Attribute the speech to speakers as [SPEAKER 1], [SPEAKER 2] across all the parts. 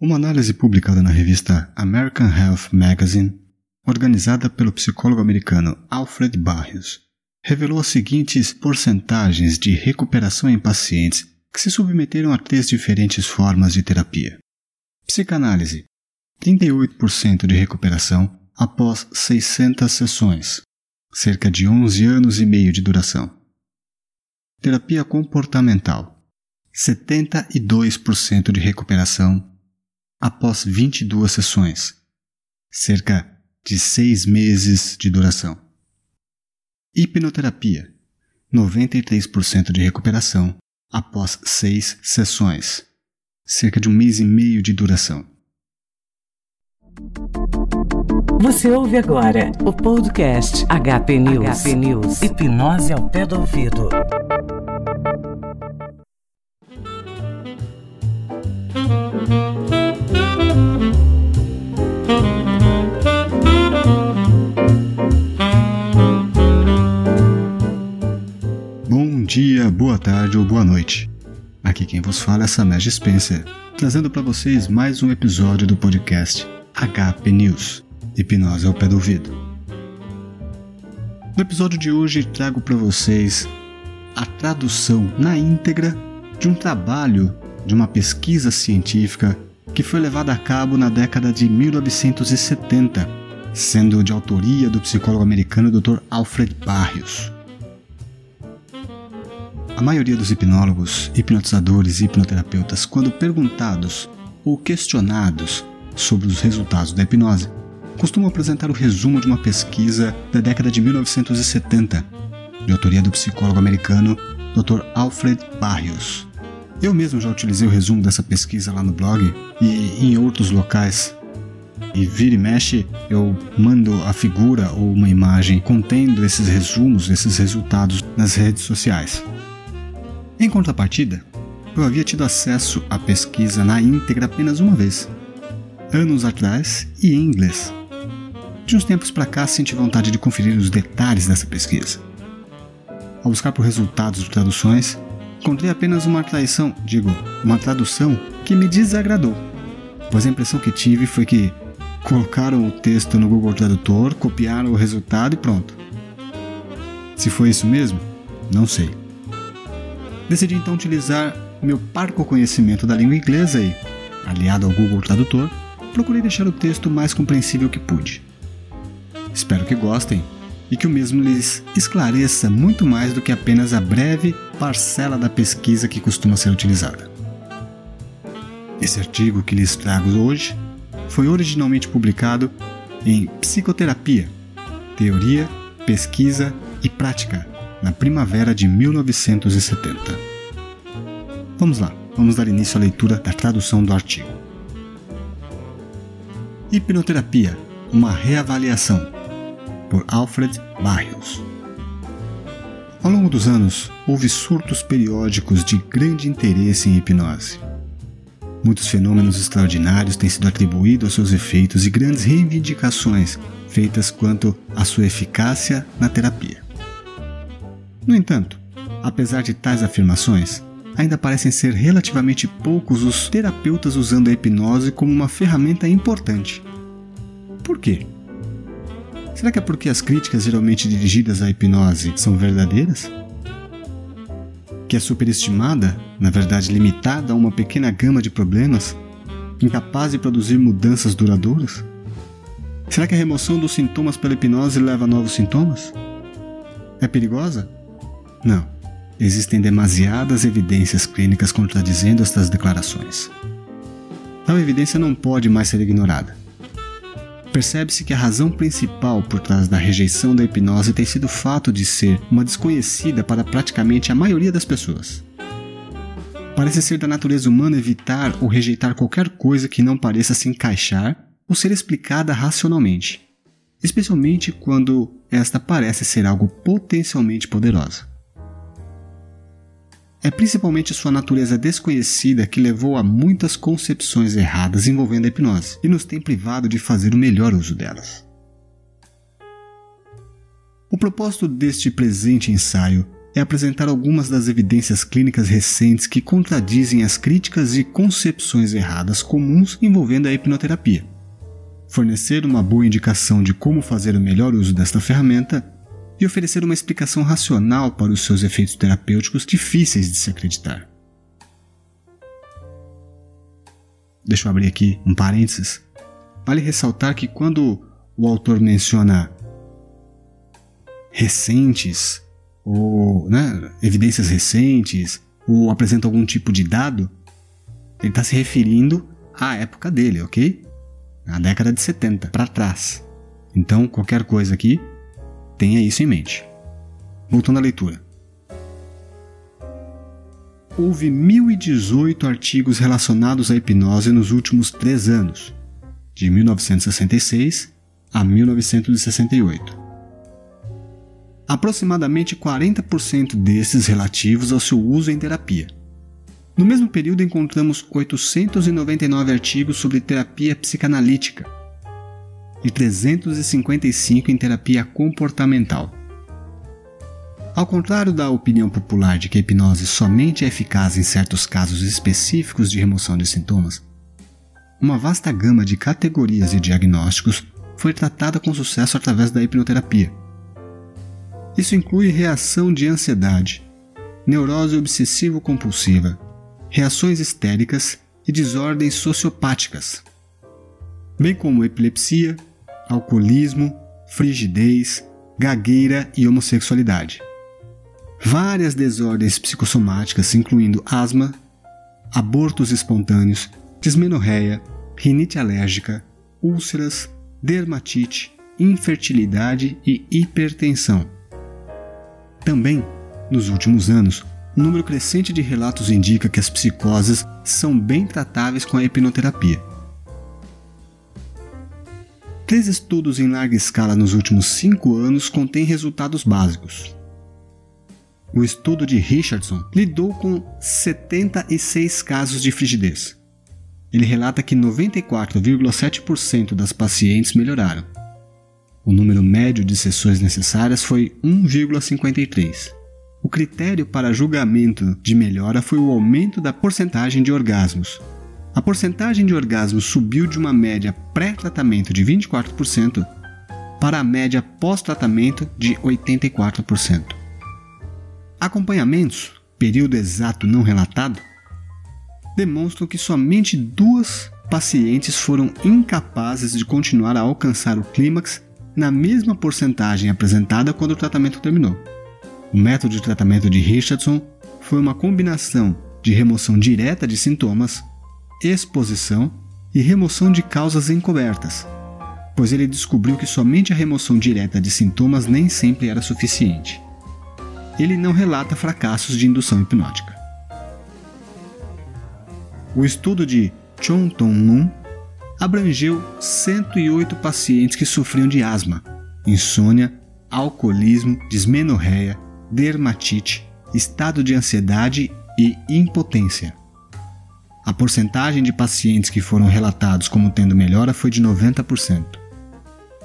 [SPEAKER 1] Uma análise publicada na revista American Health Magazine, organizada pelo psicólogo americano Alfred Barrios, revelou as seguintes porcentagens de recuperação em pacientes que se submeteram a três diferentes formas de terapia. Psicanálise: 38% de recuperação após 600 sessões, cerca de 11 anos e meio de duração. Terapia comportamental: 72% de recuperação após 22 sessões, cerca de 6 meses de duração. Hipnoterapia: 93% de recuperação após 6 sessões, cerca de um mês e meio de duração.
[SPEAKER 2] Você ouve agora o podcast HP News. HP News. Hipnose ao pé do ouvido.
[SPEAKER 1] Tarde ou boa noite. Aqui quem vos fala é Samesh Spencer, trazendo para vocês mais um episódio do podcast HP News Hipnose ao pé do ouvido. No episódio de hoje trago para vocês a tradução na íntegra de um trabalho de uma pesquisa científica que foi levada a cabo na década de 1970, sendo de autoria do psicólogo americano Dr. Alfred Barrios. A maioria dos hipnólogos, hipnotizadores e hipnoterapeutas, quando perguntados ou questionados sobre os resultados da hipnose, costumam apresentar o resumo de uma pesquisa da década de 1970, de autoria do psicólogo americano Dr. Alfred Barrios. Eu mesmo já utilizei o resumo dessa pesquisa lá no blog e em outros locais. E vira e mexe, eu mando a figura ou uma imagem contendo esses resumos, esses resultados nas redes sociais. Em contrapartida, eu havia tido acesso à pesquisa na íntegra apenas uma vez, anos atrás e em inglês. De uns tempos para cá senti vontade de conferir os detalhes dessa pesquisa. Ao buscar por resultados de traduções, encontrei apenas uma tradução, digo, uma tradução que me desagradou, pois a impressão que tive foi que colocaram o texto no Google Tradutor, copiaram o resultado e pronto. Se foi isso mesmo, não sei. Decidi então utilizar meu parco conhecimento da língua inglesa e, aliado ao Google Tradutor, procurei deixar o texto mais compreensível que pude. Espero que gostem e que o mesmo lhes esclareça muito mais do que apenas a breve parcela da pesquisa que costuma ser utilizada. Esse artigo que lhes trago hoje foi originalmente publicado em Psicoterapia, Teoria, Pesquisa e Prática, na primavera de 1970. Vamos lá, vamos dar início à leitura da tradução do artigo. Hipnoterapia Uma reavaliação, por Alfred Barrios. Ao longo dos anos, houve surtos periódicos de grande interesse em hipnose. Muitos fenômenos extraordinários têm sido atribuídos aos seus efeitos e grandes reivindicações feitas quanto à sua eficácia na terapia. No entanto, apesar de tais afirmações, ainda parecem ser relativamente poucos os terapeutas usando a hipnose como uma ferramenta importante. Por quê? Será que é porque as críticas geralmente dirigidas à hipnose são verdadeiras? Que é superestimada, na verdade limitada a uma pequena gama de problemas, incapaz de produzir mudanças duradouras? Será que a remoção dos sintomas pela hipnose leva a novos sintomas? É perigosa? Não. Existem demasiadas evidências clínicas contradizendo estas declarações. Tal evidência não pode mais ser ignorada. Percebe-se que a razão principal por trás da rejeição da hipnose tem sido o fato de ser uma desconhecida para praticamente a maioria das pessoas. Parece ser da natureza humana evitar ou rejeitar qualquer coisa que não pareça se encaixar ou ser explicada racionalmente, especialmente quando esta parece ser algo potencialmente poderosa. É principalmente sua natureza desconhecida que levou a muitas concepções erradas envolvendo a hipnose e nos tem privado de fazer o melhor uso delas. O propósito deste presente ensaio é apresentar algumas das evidências clínicas recentes que contradizem as críticas e concepções erradas comuns envolvendo a hipnoterapia. Fornecer uma boa indicação de como fazer o melhor uso desta ferramenta e oferecer uma explicação racional para os seus efeitos terapêuticos difíceis de se acreditar. Deixa eu abrir aqui um parênteses. Vale ressaltar que quando o autor menciona recentes ou né, evidências recentes ou apresenta algum tipo de dado, ele está se referindo à época dele, ok? Na década de 70 para trás. Então, qualquer coisa aqui, tenha isso em mente. Voltando à leitura. Houve 1.018 artigos relacionados à hipnose nos últimos três anos, de 1966 a 1968 aproximadamente 40% desses relativos ao seu uso em terapia. No mesmo período, encontramos 899 artigos sobre terapia psicanalítica e 355 em terapia comportamental. Ao contrário da opinião popular de que a hipnose somente é eficaz em certos casos específicos de remoção de sintomas, uma vasta gama de categorias e diagnósticos foi tratada com sucesso através da hipnoterapia isso inclui reação de ansiedade, neurose obsessivo-compulsiva, reações histéricas e desordens sociopáticas, bem como epilepsia, alcoolismo, frigidez, gagueira e homossexualidade. Várias desordens psicossomáticas, incluindo asma, abortos espontâneos, dismenorreia, rinite alérgica, úlceras, dermatite, infertilidade e hipertensão. Também, nos últimos anos, um número crescente de relatos indica que as psicoses são bem tratáveis com a hipnoterapia. Três estudos em larga escala nos últimos cinco anos contêm resultados básicos. O estudo de Richardson lidou com 76 casos de frigidez. Ele relata que 94,7% das pacientes melhoraram. O número médio de sessões necessárias foi 1,53. O critério para julgamento de melhora foi o aumento da porcentagem de orgasmos. A porcentagem de orgasmos subiu de uma média pré-tratamento de 24% para a média pós-tratamento de 84%. Acompanhamentos, período exato não relatado, demonstram que somente duas pacientes foram incapazes de continuar a alcançar o clímax na mesma porcentagem apresentada quando o tratamento terminou. O método de tratamento de Richardson foi uma combinação de remoção direta de sintomas, exposição e remoção de causas encobertas, pois ele descobriu que somente a remoção direta de sintomas nem sempre era suficiente. Ele não relata fracassos de indução hipnótica. O estudo de Chong Tong Moon abrangeu 108 pacientes que sofriam de asma, insônia, alcoolismo, dismenorreia, dermatite, estado de ansiedade e impotência. A porcentagem de pacientes que foram relatados como tendo melhora foi de 90%.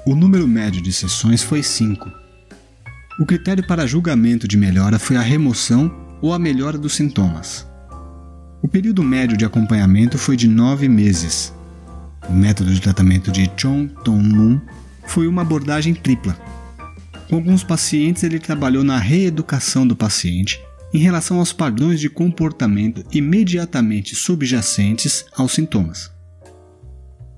[SPEAKER 1] O número médio de sessões foi 5. O critério para julgamento de melhora foi a remoção ou a melhora dos sintomas. O período médio de acompanhamento foi de 9 meses, o método de tratamento de Chong Tong Moon foi uma abordagem tripla. Com alguns pacientes, ele trabalhou na reeducação do paciente em relação aos padrões de comportamento imediatamente subjacentes aos sintomas.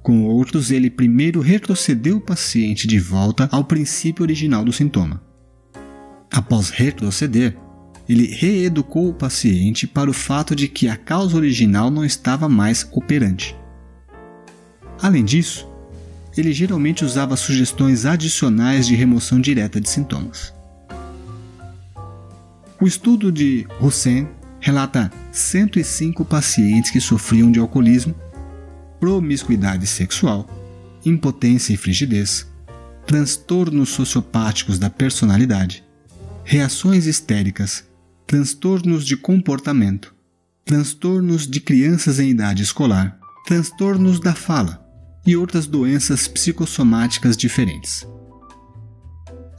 [SPEAKER 1] Com outros, ele primeiro retrocedeu o paciente de volta ao princípio original do sintoma. Após retroceder, ele reeducou o paciente para o fato de que a causa original não estava mais operante. Além disso, ele geralmente usava sugestões adicionais de remoção direta de sintomas. O estudo de Hussein relata 105 pacientes que sofriam de alcoolismo, promiscuidade sexual, impotência e frigidez, transtornos sociopáticos da personalidade, reações histéricas, transtornos de comportamento, transtornos de crianças em idade escolar, transtornos da fala, e outras doenças psicossomáticas diferentes.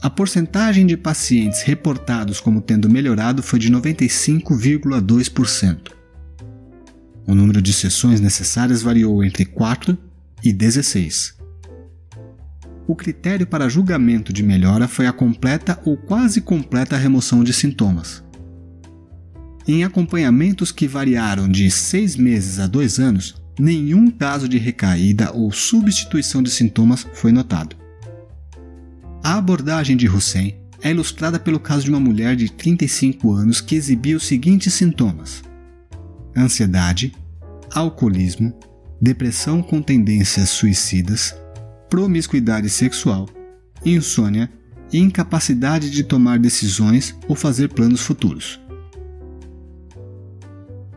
[SPEAKER 1] A porcentagem de pacientes reportados como tendo melhorado foi de 95,2%. O número de sessões necessárias variou entre 4 e 16. O critério para julgamento de melhora foi a completa ou quase completa remoção de sintomas. Em acompanhamentos que variaram de 6 meses a 2 anos, nenhum caso de recaída ou substituição de sintomas foi notado. A abordagem de Hussein é ilustrada pelo caso de uma mulher de 35 anos que exibia os seguintes sintomas: ansiedade, alcoolismo, depressão com tendências suicidas, promiscuidade sexual, insônia e incapacidade de tomar decisões ou fazer planos futuros.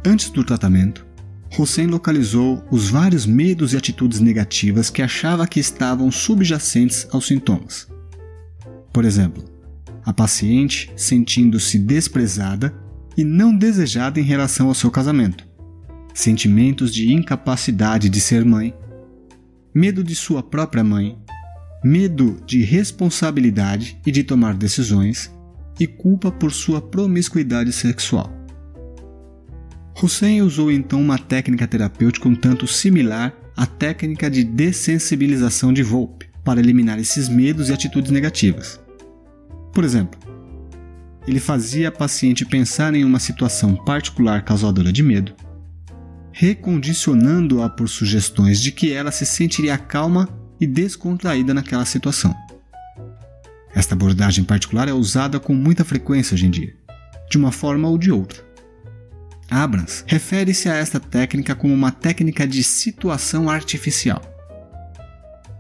[SPEAKER 1] Antes do tratamento, Hussein localizou os vários medos e atitudes negativas que achava que estavam subjacentes aos sintomas. Por exemplo, a paciente sentindo-se desprezada e não desejada em relação ao seu casamento, sentimentos de incapacidade de ser mãe, medo de sua própria mãe, medo de responsabilidade e de tomar decisões, e culpa por sua promiscuidade sexual. Hussein usou então uma técnica terapêutica um tanto similar à técnica de dessensibilização de Volpe para eliminar esses medos e atitudes negativas. Por exemplo, ele fazia a paciente pensar em uma situação particular causadora de medo, recondicionando-a por sugestões de que ela se sentiria calma e descontraída naquela situação. Esta abordagem particular é usada com muita frequência hoje em dia, de uma forma ou de outra. Abrams refere-se a esta técnica como uma técnica de situação artificial.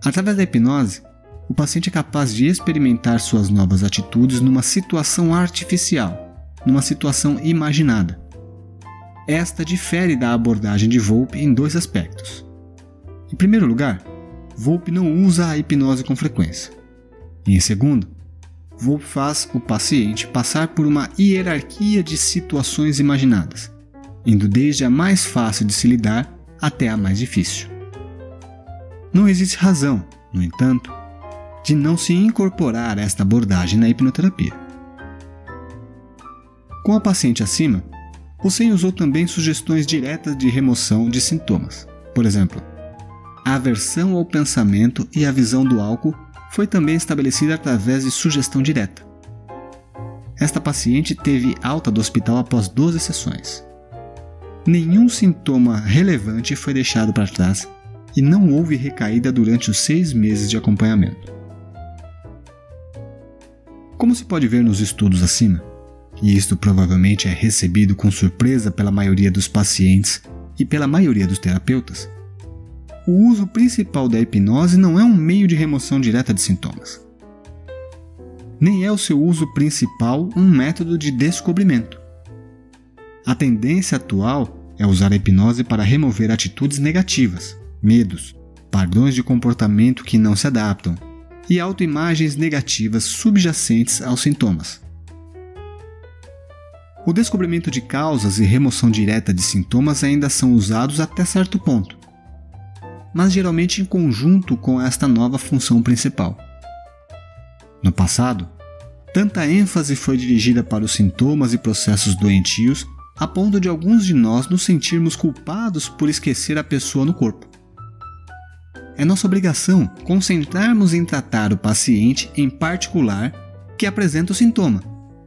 [SPEAKER 1] Através da hipnose, o paciente é capaz de experimentar suas novas atitudes numa situação artificial, numa situação imaginada. Esta difere da abordagem de Volpe em dois aspectos. Em primeiro lugar, Volpe não usa a hipnose com frequência. E em segundo, Volpe faz o paciente passar por uma hierarquia de situações imaginadas, indo desde a mais fácil de se lidar até a mais difícil. Não existe razão, no entanto, de não se incorporar esta abordagem na hipnoterapia. Com a paciente acima, Hussein usou também sugestões diretas de remoção de sintomas. Por exemplo, a aversão ao pensamento e a visão do álcool foi também estabelecida através de sugestão direta. Esta paciente teve alta do hospital após 12 sessões. Nenhum sintoma relevante foi deixado para trás e não houve recaída durante os seis meses de acompanhamento. Como se pode ver nos estudos acima, e isto provavelmente é recebido com surpresa pela maioria dos pacientes e pela maioria dos terapeutas, o uso principal da hipnose não é um meio de remoção direta de sintomas. Nem é o seu uso principal um método de descobrimento. A tendência atual é usar a hipnose para remover atitudes negativas, medos, padrões de comportamento que não se adaptam, e autoimagens negativas subjacentes aos sintomas. O descobrimento de causas e remoção direta de sintomas ainda são usados até certo ponto, mas geralmente em conjunto com esta nova função principal. No passado, tanta ênfase foi dirigida para os sintomas e processos doentios a ponto de alguns de nós nos sentirmos culpados por esquecer a pessoa no corpo. É nossa obrigação concentrarmos em tratar o paciente em particular que apresenta o sintoma,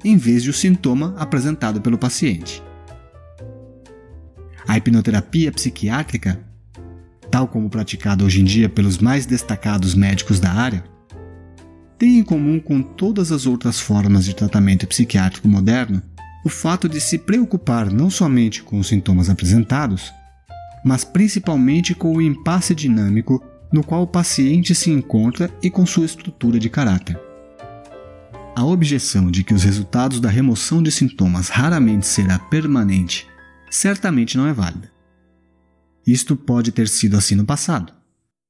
[SPEAKER 1] em vez de o sintoma apresentado pelo paciente. A hipnoterapia psiquiátrica, tal como praticada hoje em dia pelos mais destacados médicos da área, tem em comum com todas as outras formas de tratamento psiquiátrico moderno o fato de se preocupar não somente com os sintomas apresentados, mas principalmente com o impasse dinâmico no qual o paciente se encontra e com sua estrutura de caráter. A objeção de que os resultados da remoção de sintomas raramente será permanente certamente não é válida. Isto pode ter sido assim no passado,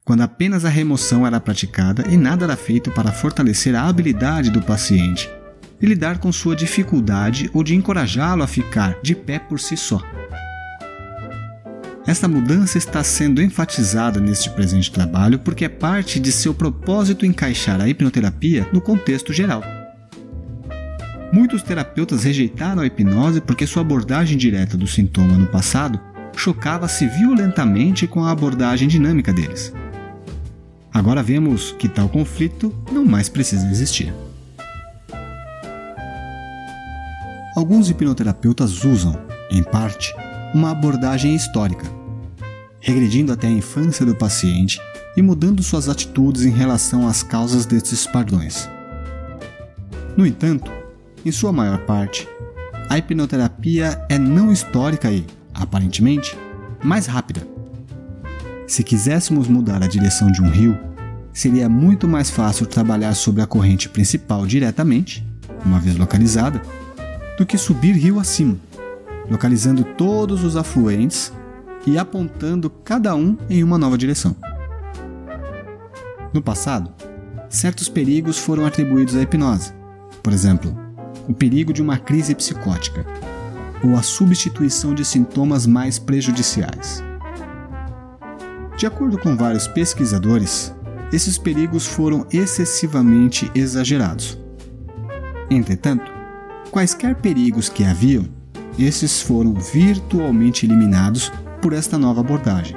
[SPEAKER 1] quando apenas a remoção era praticada e nada era feito para fortalecer a habilidade do paciente de lidar com sua dificuldade ou de encorajá-lo a ficar de pé por si só. Esta mudança está sendo enfatizada neste presente trabalho porque é parte de seu propósito encaixar a hipnoterapia no contexto geral. Muitos terapeutas rejeitaram a hipnose porque sua abordagem direta do sintoma no passado chocava-se violentamente com a abordagem dinâmica deles. Agora vemos que tal conflito não mais precisa existir. Alguns hipnoterapeutas usam, em parte, uma abordagem histórica, regredindo até a infância do paciente e mudando suas atitudes em relação às causas desses padrões. No entanto, em sua maior parte, a hipnoterapia é não histórica e, aparentemente, mais rápida. Se quiséssemos mudar a direção de um rio, seria muito mais fácil trabalhar sobre a corrente principal diretamente, uma vez localizada, do que subir rio acima, localizando todos os afluentes e apontando cada um em uma nova direção. No passado, certos perigos foram atribuídos à hipnose. Por exemplo, o perigo de uma crise psicótica ou a substituição de sintomas mais prejudiciais. De acordo com vários pesquisadores, esses perigos foram excessivamente exagerados. Entretanto, quaisquer perigos que haviam, esses foram virtualmente eliminados por esta nova abordagem.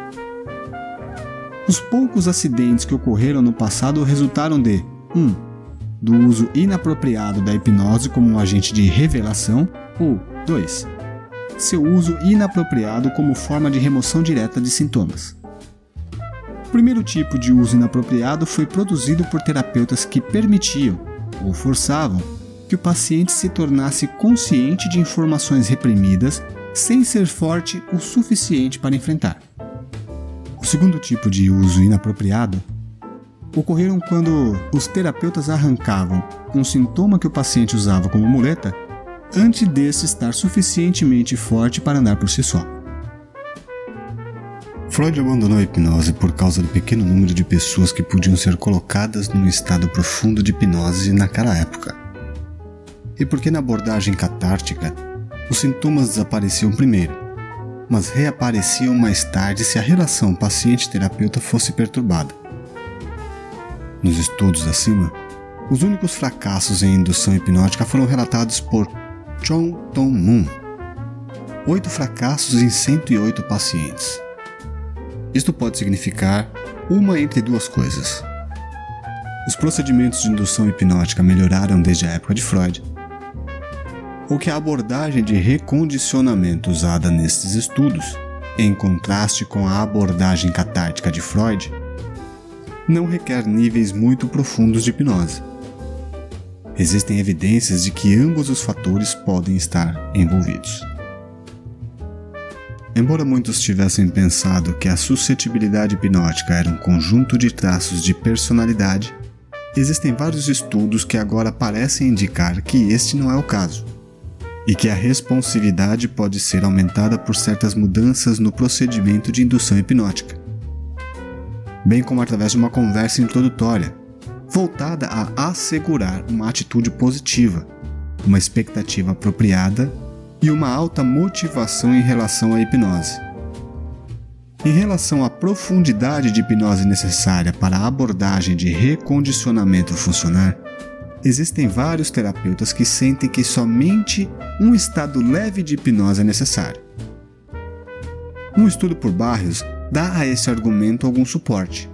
[SPEAKER 1] Os poucos acidentes que ocorreram no passado resultaram de 1. Um, do uso inapropriado da hipnose como um agente de revelação, ou 2. Seu uso inapropriado como forma de remoção direta de sintomas. O primeiro tipo de uso inapropriado foi produzido por terapeutas que permitiam, ou forçavam, que o paciente se tornasse consciente de informações reprimidas sem ser forte o suficiente para enfrentar. O segundo tipo de uso inapropriado ocorreram quando os terapeutas arrancavam um sintoma que o paciente usava como muleta antes desse estar suficientemente forte para andar por si só. Freud abandonou a hipnose por causa do pequeno número de pessoas que podiam ser colocadas num estado profundo de hipnose naquela época. E porque na abordagem catártica os sintomas desapareciam primeiro, mas reapareciam mais tarde se a relação paciente-terapeuta fosse perturbada. Nos estudos acima, os únicos fracassos em indução hipnótica foram relatados por Chong Tong Moon. Oito fracassos em 108 pacientes. Isto pode significar uma entre duas coisas. Os procedimentos de indução hipnótica melhoraram desde a época de Freud, ou que a abordagem de recondicionamento usada nesses estudos, em contraste com a abordagem catártica de Freud, não requer níveis muito profundos de hipnose. Existem evidências de que ambos os fatores podem estar envolvidos. Embora muitos tivessem pensado que a suscetibilidade hipnótica era um conjunto de traços de personalidade, existem vários estudos que agora parecem indicar que este não é o caso e que a responsividade pode ser aumentada por certas mudanças no procedimento de indução hipnótica, bem como através de uma conversa introdutória, voltada a assegurar uma atitude positiva, uma expectativa apropriada e uma alta motivação em relação à hipnose. Em relação à profundidade de hipnose necessária para a abordagem de recondicionamento funcionar, existem vários terapeutas que sentem que somente um estado leve de hipnose é necessário. Um estudo por Barrios dá a esse argumento algum suporte.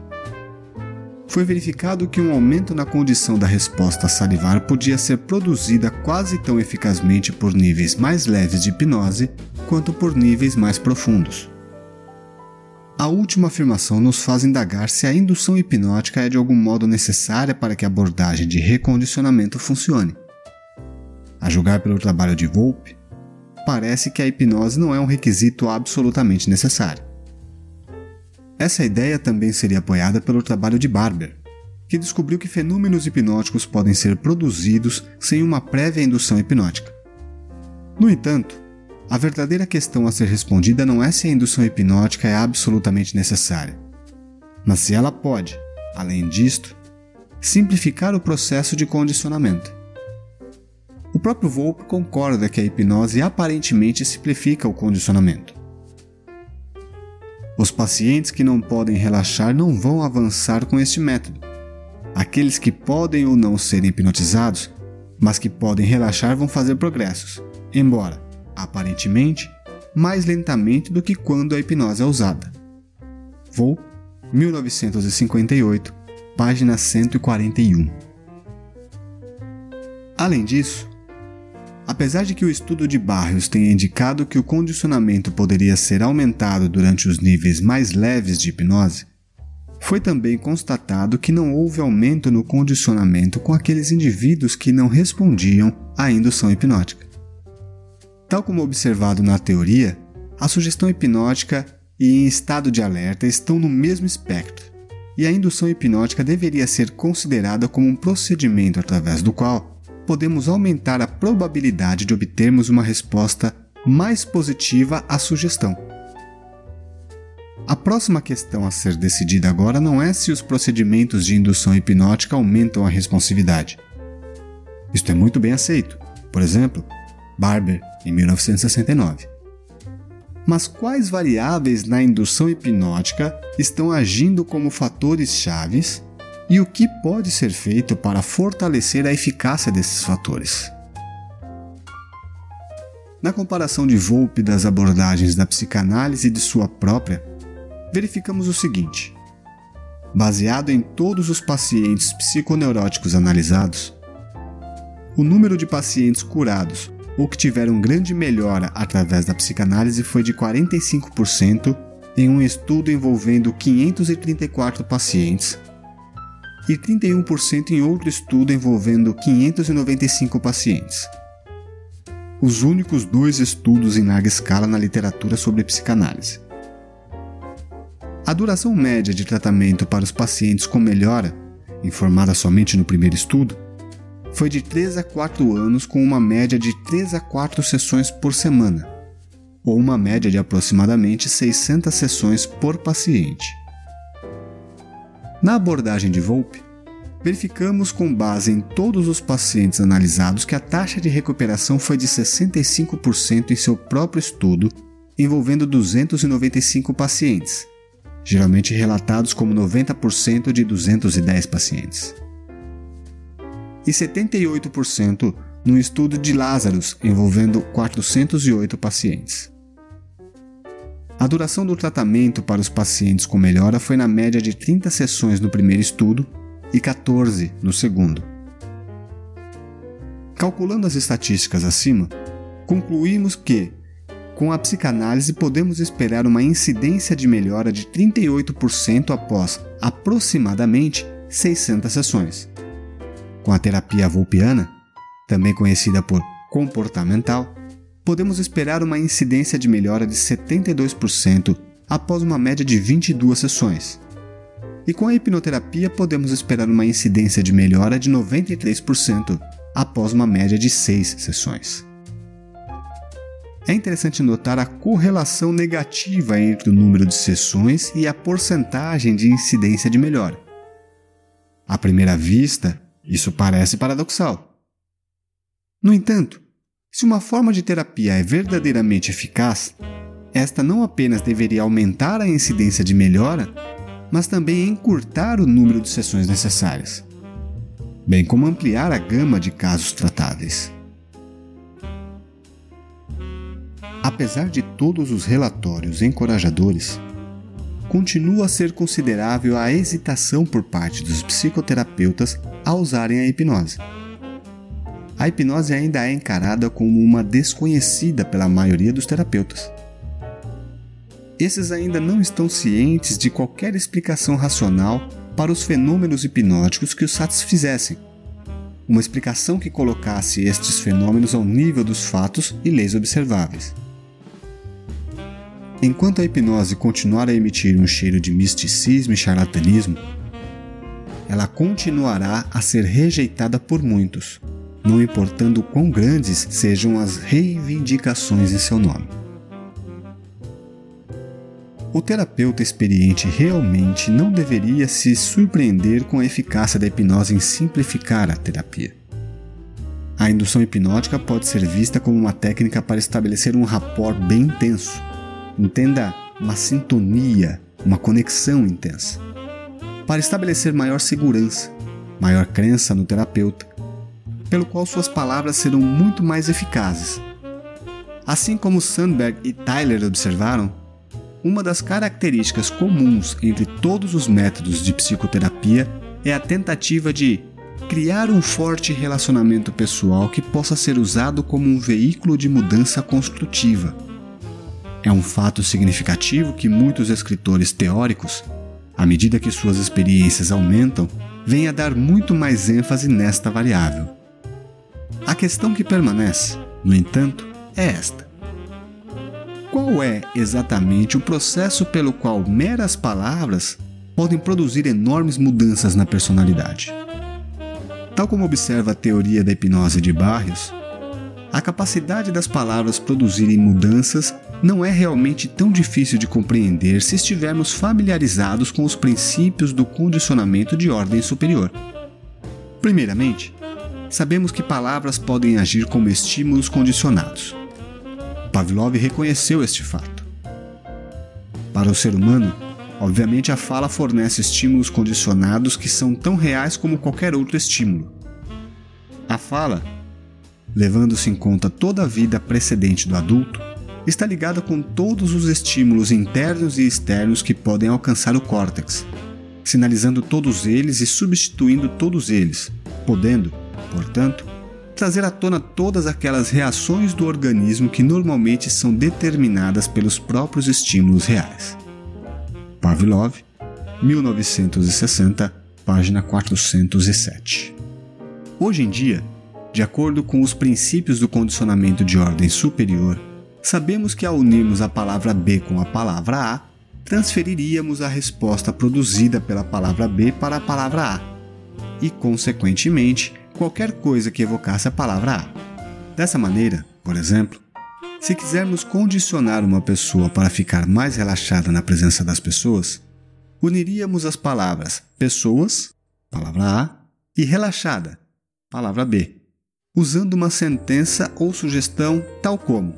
[SPEAKER 1] Foi verificado que um aumento na condição da resposta salivar podia ser produzida quase tão eficazmente por níveis mais leves de hipnose quanto por níveis mais profundos. A última afirmação nos faz indagar se a indução hipnótica é de algum modo necessária para que a abordagem de recondicionamento funcione. A julgar pelo trabalho de Volpe, parece que a hipnose não é um requisito absolutamente necessário. Essa ideia também seria apoiada pelo trabalho de Barber, que descobriu que fenômenos hipnóticos podem ser produzidos sem uma prévia indução hipnótica. No entanto, a verdadeira questão a ser respondida não é se a indução hipnótica é absolutamente necessária, mas se ela pode, além disto, simplificar o processo de condicionamento. O próprio Volpe concorda que a hipnose aparentemente simplifica o condicionamento. Os pacientes que não podem relaxar não vão avançar com este método. Aqueles que podem ou não ser hipnotizados, mas que podem relaxar, vão fazer progressos, embora, aparentemente, mais lentamente do que quando a hipnose é usada. Vou, 1958, página 141. Além disso, apesar de que o estudo de Barrios tenha indicado que o condicionamento poderia ser aumentado durante os níveis mais leves de hipnose, foi também constatado que não houve aumento no condicionamento com aqueles indivíduos que não respondiam à indução hipnótica. Tal como observado na teoria, a sugestão hipnótica e em estado de alerta estão no mesmo espectro, e a indução hipnótica deveria ser considerada como um procedimento através do qual podemos aumentar a probabilidade de obtermos uma resposta mais positiva à sugestão. A próxima questão a ser decidida agora não é se os procedimentos de indução hipnótica aumentam a responsividade. Isto é muito bem aceito. Por exemplo, Barber, em 1969. Mas quais variáveis na indução hipnótica estão agindo como fatores chaves e o que pode ser feito para fortalecer a eficácia desses fatores? Na comparação de Volpe das abordagens da psicanálise e de sua própria, verificamos o seguinte: baseado em todos os pacientes psiconeuróticos analisados, o número de pacientes curados ou que tiveram grande melhora através da psicanálise foi de 45% em um estudo envolvendo 534 pacientes e 31% em outro estudo envolvendo 595 pacientes. Os únicos dois estudos em larga escala na literatura sobre psicanálise. A duração média de tratamento para os pacientes com melhora, informada somente no primeiro estudo, foi de 3 a 4 anos, com uma média de 3 a 4 sessões por semana, ou uma média de aproximadamente 600 sessões por paciente. Na abordagem de Volpe, verificamos com base em todos os pacientes analisados que a taxa de recuperação foi de 65% em seu próprio estudo, envolvendo 295 pacientes, geralmente relatados como 90% de 210 pacientes. E 78% no estudo de Lazarus, envolvendo 408 pacientes. A duração do tratamento para os pacientes com melhora foi na média de 30 sessões no primeiro estudo e 14 no segundo. Calculando as estatísticas acima, concluímos que com a psicanálise, podemos esperar uma incidência de melhora de 38% após aproximadamente 600 sessões. Com a terapia volpiana, também conhecida por comportamental, podemos esperar uma incidência de melhora de 72% após uma média de 22 sessões. E com a hipnoterapia, podemos esperar uma incidência de melhora de 93% após uma média de 6 sessões é interessante notar a correlação negativa entre o número de sessões e a porcentagem de incidência de melhora. À primeira vista, isso parece paradoxal. No entanto, se uma forma de terapia é verdadeiramente eficaz, esta não apenas deveria aumentar a incidência de melhora, mas também encurtar o número de sessões necessárias, bem como ampliar a gama de casos tratáveis. Apesar de todos os relatórios encorajadores, continua a ser considerável a hesitação por parte dos psicoterapeutas a usarem a hipnose. A hipnose ainda é encarada como uma desconhecida pela maioria dos terapeutas. Esses ainda não estão cientes de qualquer explicação racional para os fenômenos hipnóticos que os satisfizessem. Uma explicação que colocasse estes fenômenos ao nível dos fatos e leis observáveis. Enquanto a hipnose continuar a emitir um cheiro de misticismo e charlatanismo, ela continuará a ser rejeitada por muitos, não importando quão grandes sejam as reivindicações em seu nome. O terapeuta experiente realmente não deveria se surpreender com a eficácia da hipnose em simplificar a terapia. A indução hipnótica pode ser vista como uma técnica para estabelecer um rapport bem intenso, Entenda uma sintonia, uma conexão intensa. Para estabelecer maior segurança, maior crença no terapeuta, pelo qual suas palavras serão muito mais eficazes. Assim como Sandberg e Tyler observaram, uma das características comuns entre todos os métodos de psicoterapia é a tentativa de criar um forte relacionamento pessoal que possa ser usado como um veículo de mudança construtiva. É um fato significativo que muitos escritores teóricos, à medida que suas experiências aumentam, vêm a dar muito mais ênfase nesta variável. A questão que permanece, no entanto, é esta: qual é exatamente o processo pelo qual meras palavras podem produzir enormes mudanças na personalidade? Tal como observa a teoria da hipnose de Barrios, a capacidade das palavras produzirem mudanças não é realmente tão difícil de compreender se estivermos familiarizados com os princípios do condicionamento de ordem superior. Primeiramente, sabemos que palavras podem agir como estímulos condicionados. Pavlov reconheceu este fato. Para o ser humano, obviamente a fala fornece estímulos condicionados que são tão reais como qualquer outro estímulo. A fala, levando-se em conta toda a vida precedente do adulto, está ligada com todos os estímulos internos e externos que podem alcançar o córtex, sinalizando todos eles e substituindo todos eles, podendo, portanto, trazer à tona todas aquelas reações do organismo que normalmente são determinadas pelos próprios estímulos reais. Pavlov, 1960, página 407. Hoje em dia, de acordo com os princípios do condicionamento de ordem superior, sabemos que ao unirmos a palavra B com a palavra A, transferiríamos a resposta produzida pela palavra B para a palavra A, e, consequentemente, qualquer coisa que evocasse a palavra A. Dessa maneira, por exemplo, se quisermos condicionar uma pessoa para ficar mais relaxada na presença das pessoas, uniríamos as palavras pessoas, palavra A, e relaxada, palavra B, usando uma sentença ou sugestão tal como: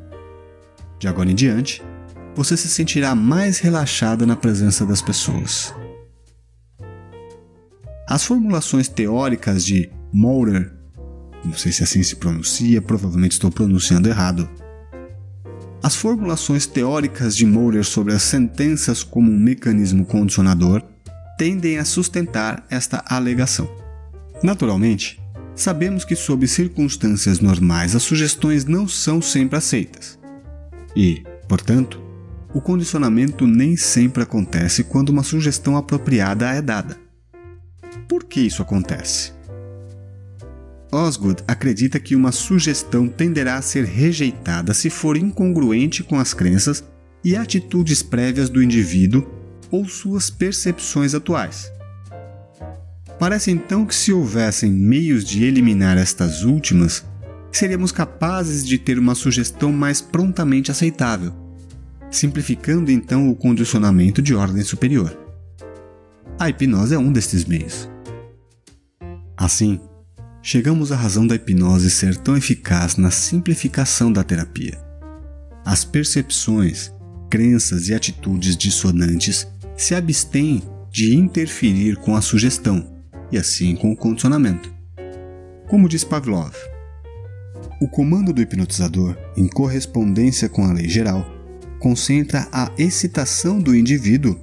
[SPEAKER 1] De agora em diante, você se sentirá mais relaxada na presença das pessoas. As formulações teóricas de Mourer, não sei se assim se pronuncia, provavelmente estou pronunciando errado. As formulações teóricas de Mourer sobre as sentenças como um mecanismo condicionador tendem a sustentar esta alegação. Naturalmente, sabemos que, sob circunstâncias normais, as sugestões não são sempre aceitas. E, portanto, o condicionamento nem sempre acontece quando uma sugestão apropriada é dada. Por que isso acontece? Osgood acredita que uma sugestão tenderá a ser rejeitada se for incongruente com as crenças e atitudes prévias do indivíduo ou suas percepções atuais. Parece então que, se houvessem meios de eliminar estas últimas, seríamos capazes de ter uma sugestão mais prontamente aceitável, simplificando então o condicionamento de ordem superior. A hipnose é um destes meios. Assim, chegamos à razão da hipnose ser tão eficaz na simplificação da terapia. As percepções, crenças e atitudes dissonantes se abstêm de interferir com a sugestão e assim com o condicionamento. Como diz Pavlov, o comando do hipnotizador, em correspondência com a lei geral, concentra a excitação do indivíduo,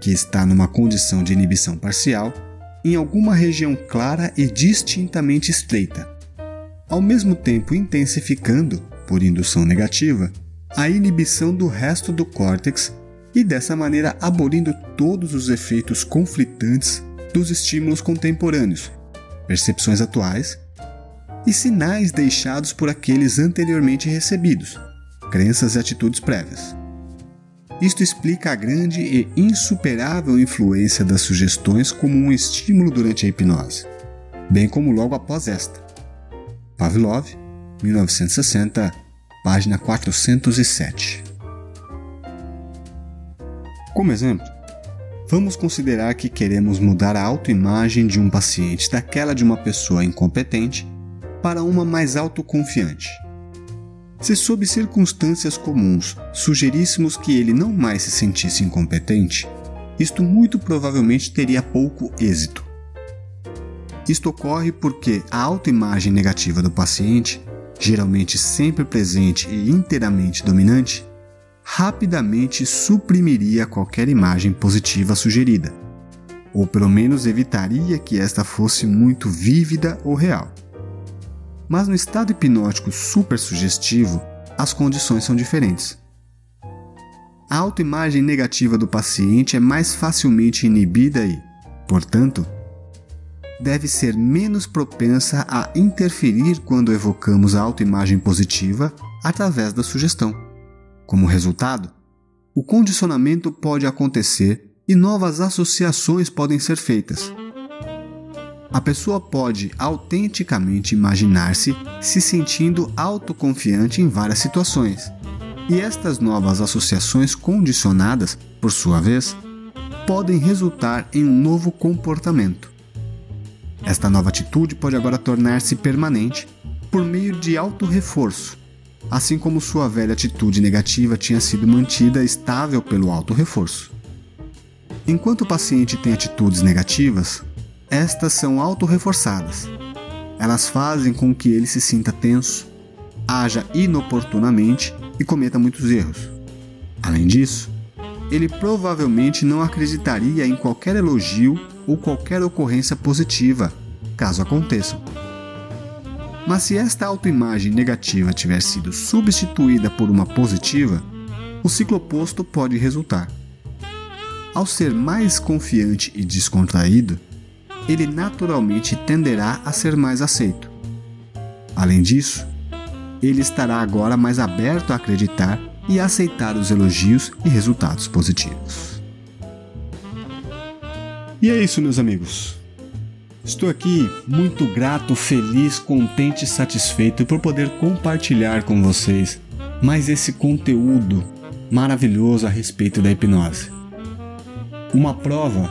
[SPEAKER 1] que está numa condição de inibição parcial, em alguma região clara e distintamente estreita, ao mesmo tempo intensificando, por indução negativa, a inibição do resto do córtex e dessa maneira abolindo todos os efeitos conflitantes dos estímulos contemporâneos, percepções atuais e sinais deixados por aqueles anteriormente recebidos, crenças e atitudes prévias. Isto explica a grande e insuperável influência das sugestões como um estímulo durante a hipnose, bem como logo após esta. Pavlov, 1960, página 407. Como exemplo, vamos considerar que queremos mudar a autoimagem de um paciente daquela de uma pessoa incompetente para uma mais autoconfiante. Se sob circunstâncias comuns sugeríssemos que ele não mais se sentisse incompetente, isto muito provavelmente teria pouco êxito. Isto ocorre porque a autoimagem negativa do paciente, geralmente sempre presente e inteiramente dominante, rapidamente suprimiria qualquer imagem positiva sugerida, ou pelo menos evitaria que esta fosse muito vívida ou real. Mas no estado hipnótico supersugestivo, as condições são diferentes. A autoimagem negativa do paciente é mais facilmente inibida e, portanto, deve ser menos propensa a interferir quando evocamos a autoimagem positiva através da sugestão. Como resultado, o condicionamento pode acontecer e novas associações podem ser feitas. A pessoa pode autenticamente imaginar-se se sentindo autoconfiante em várias situações. E estas novas associações condicionadas, por sua vez, podem resultar em um novo comportamento. Esta nova atitude pode agora tornar-se permanente por meio de auto-reforço, assim como sua velha atitude negativa tinha sido mantida estável pelo auto-reforço. Enquanto o paciente tem atitudes negativas, estas são auto-reforçadas. Elas fazem com que ele se sinta tenso, haja inoportunamente e cometa muitos erros. Além disso, ele provavelmente não acreditaria em qualquer elogio ou qualquer ocorrência positiva, caso aconteçam. Mas se esta autoimagem negativa tiver sido substituída por uma positiva, o ciclo oposto pode resultar. Ao ser mais confiante e descontraído, ele naturalmente tenderá a ser mais aceito. Além disso, ele estará agora mais aberto a acreditar e a aceitar os elogios e resultados positivos. E é isso, meus amigos. Estou aqui muito grato, feliz, contente e satisfeito por poder compartilhar com vocês mais esse conteúdo maravilhoso a respeito da hipnose. Uma prova,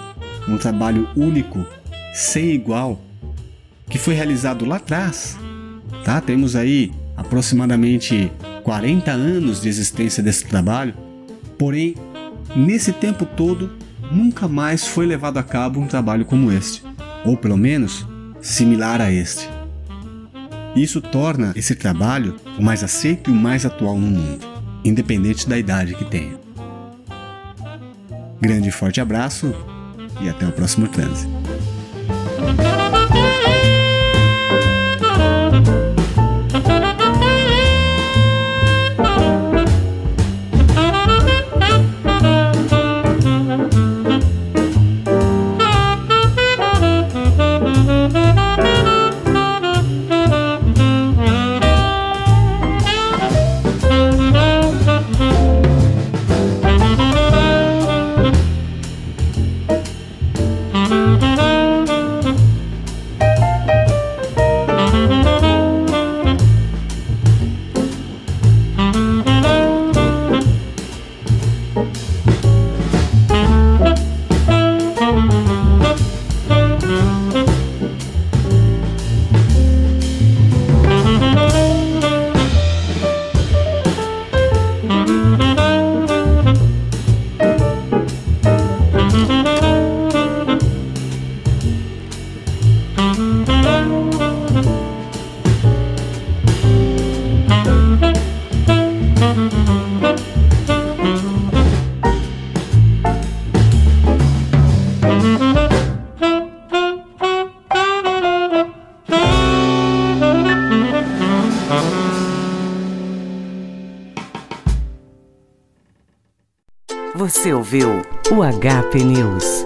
[SPEAKER 1] um trabalho único, sem igual, que foi realizado lá atrás. Tá? Temos aí aproximadamente 40 anos de existência desse trabalho, porém, nesse tempo todo, nunca mais foi levado a cabo um trabalho como este, ou pelo menos similar a este. Isso torna esse trabalho o mais aceito e o mais atual no mundo, independente da idade que tenha. Grande e forte abraço e até o próximo transe.
[SPEAKER 2] Ouviu o HP News.